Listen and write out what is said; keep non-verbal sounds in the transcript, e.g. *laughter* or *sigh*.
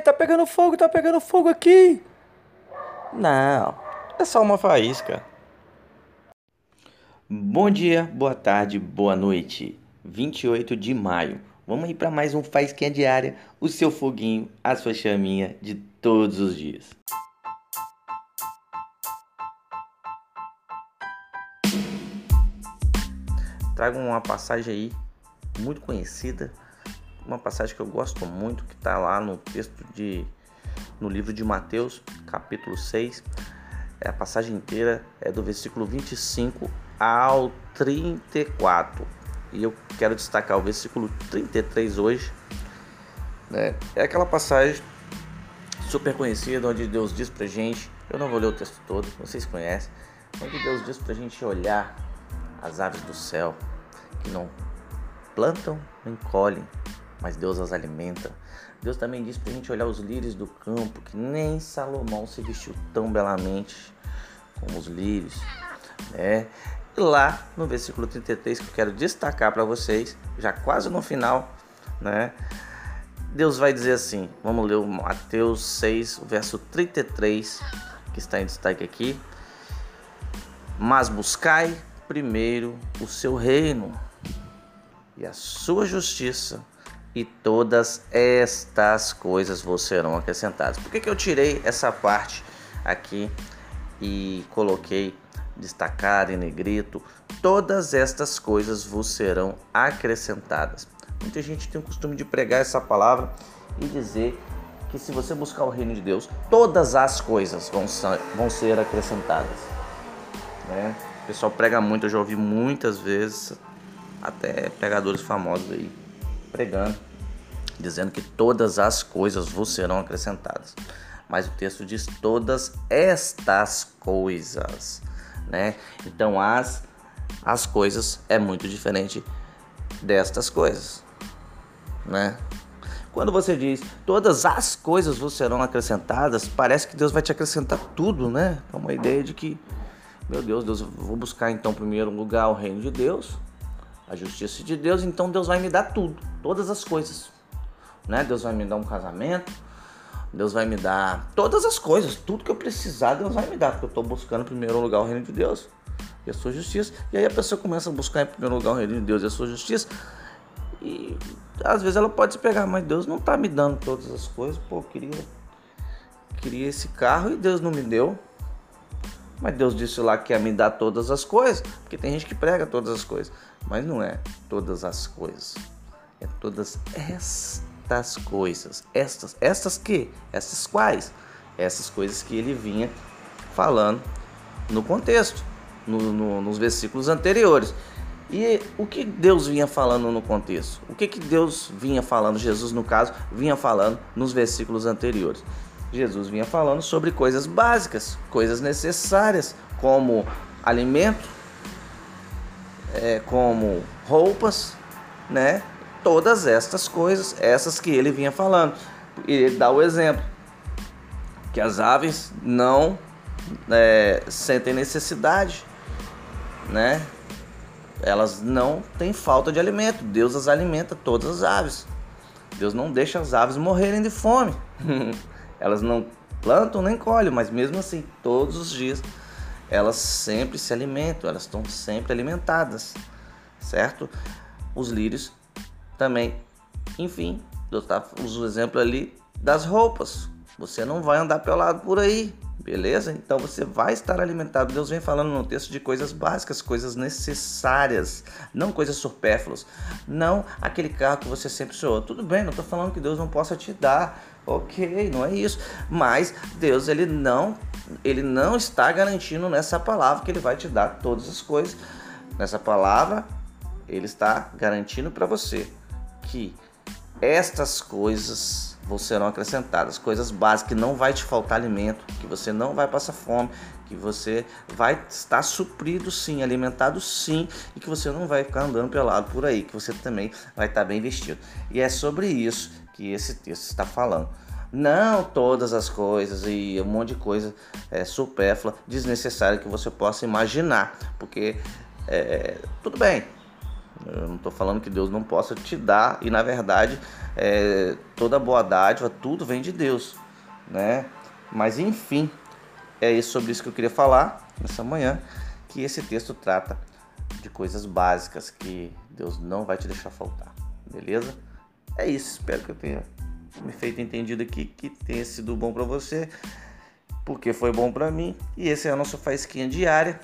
Tá pegando fogo, tá pegando fogo aqui. Não, é só uma faísca. Bom dia, boa tarde, boa noite. 28 de maio. Vamos aí para mais um Faísquinha Diária, o seu foguinho, a sua chaminha de todos os dias. Trago uma passagem aí muito conhecida, uma passagem que eu gosto muito, que está lá no texto de no livro de Mateus, capítulo 6. É a passagem inteira é do versículo 25 ao 34. E eu quero destacar o versículo 33 hoje. Né? É aquela passagem super conhecida onde Deus diz pra gente, eu não vou ler o texto todo, vocês conhecem, onde Deus diz pra gente olhar as aves do céu que não plantam nem colhem, mas Deus as alimenta. Deus também diz para a gente olhar os lírios do campo, que nem Salomão se vestiu tão belamente como os lírios. Né? E lá no versículo 33 que eu quero destacar para vocês, já quase no final, né? Deus vai dizer assim, vamos ler Mateus 6, verso 33, que está em destaque aqui. Mas buscai primeiro o seu reino e a sua justiça, e todas estas coisas vos serão acrescentadas. Por que, que eu tirei essa parte aqui e coloquei destacado em negrito? Todas estas coisas vos serão acrescentadas. Muita gente tem o costume de pregar essa palavra e dizer que se você buscar o reino de Deus, todas as coisas vão, vão ser acrescentadas. Né? O pessoal prega muito, eu já ouvi muitas vezes, até pregadores famosos aí pregando, dizendo que todas as coisas vos serão acrescentadas. Mas o texto diz todas estas coisas, né? Então as as coisas é muito diferente destas coisas, né? Quando você diz todas as coisas vos serão acrescentadas, parece que Deus vai te acrescentar tudo, né? É uma ideia de que, meu Deus, Deus, vou buscar então primeiro lugar o reino de Deus, a justiça de Deus, então Deus vai me dar tudo, todas as coisas. Né? Deus vai me dar um casamento, Deus vai me dar todas as coisas, tudo que eu precisar, Deus vai me dar, porque eu estou buscando em primeiro lugar o reino de Deus e a sua justiça. E aí a pessoa começa a buscar em primeiro lugar o reino de Deus e a sua justiça. E às vezes ela pode se pegar, mas Deus não está me dando todas as coisas. Pô, queria, queria esse carro e Deus não me deu. Mas Deus disse lá que ia me dar todas as coisas, porque tem gente que prega todas as coisas, mas não é todas as coisas. É todas estas coisas. Estas, estas que? Essas quais? Essas coisas que ele vinha falando no contexto, no, no, nos versículos anteriores. E o que Deus vinha falando no contexto? O que, que Deus vinha falando, Jesus no caso, vinha falando nos versículos anteriores? Jesus vinha falando sobre coisas básicas, coisas necessárias, como alimento, é, como roupas, né? Todas estas coisas, essas que ele vinha falando. E ele dá o exemplo que as aves não é, sentem necessidade, né? Elas não têm falta de alimento. Deus as alimenta todas as aves. Deus não deixa as aves morrerem de fome. *laughs* Elas não plantam nem colhem, mas mesmo assim, todos os dias, elas sempre se alimentam, elas estão sempre alimentadas, certo? Os lírios também. Enfim, eu uso o exemplo ali das roupas. Você não vai andar pelado por aí, beleza? Então você vai estar alimentado. Deus vem falando no texto de coisas básicas, coisas necessárias, não coisas supérfluas. Não aquele carro que você sempre sonhou. Tudo bem, não estou falando que Deus não possa te dar Ok, não é isso. Mas Deus ele não, ele não está garantindo nessa palavra que ele vai te dar todas as coisas. Nessa palavra, ele está garantindo para você que estas coisas vão serão acrescentadas, coisas básicas, que não vai te faltar alimento, que você não vai passar fome, que você vai estar suprido sim, alimentado sim, e que você não vai ficar andando pelado por aí, que você também vai estar bem vestido. E é sobre isso que esse texto está falando. Não todas as coisas e um monte de coisa é, supérflua, desnecessária que você possa imaginar, porque é, tudo bem, Eu não estou falando que Deus não possa te dar, e na verdade, é, toda boa dádiva, tudo vem de Deus, né? Mas enfim, é sobre isso que eu queria falar nessa manhã, que esse texto trata de coisas básicas que Deus não vai te deixar faltar, beleza? É isso, espero que eu tenha me feito entendido aqui, que tenha sido bom para você, porque foi bom para mim, e esse é a nossa faísquinha diária.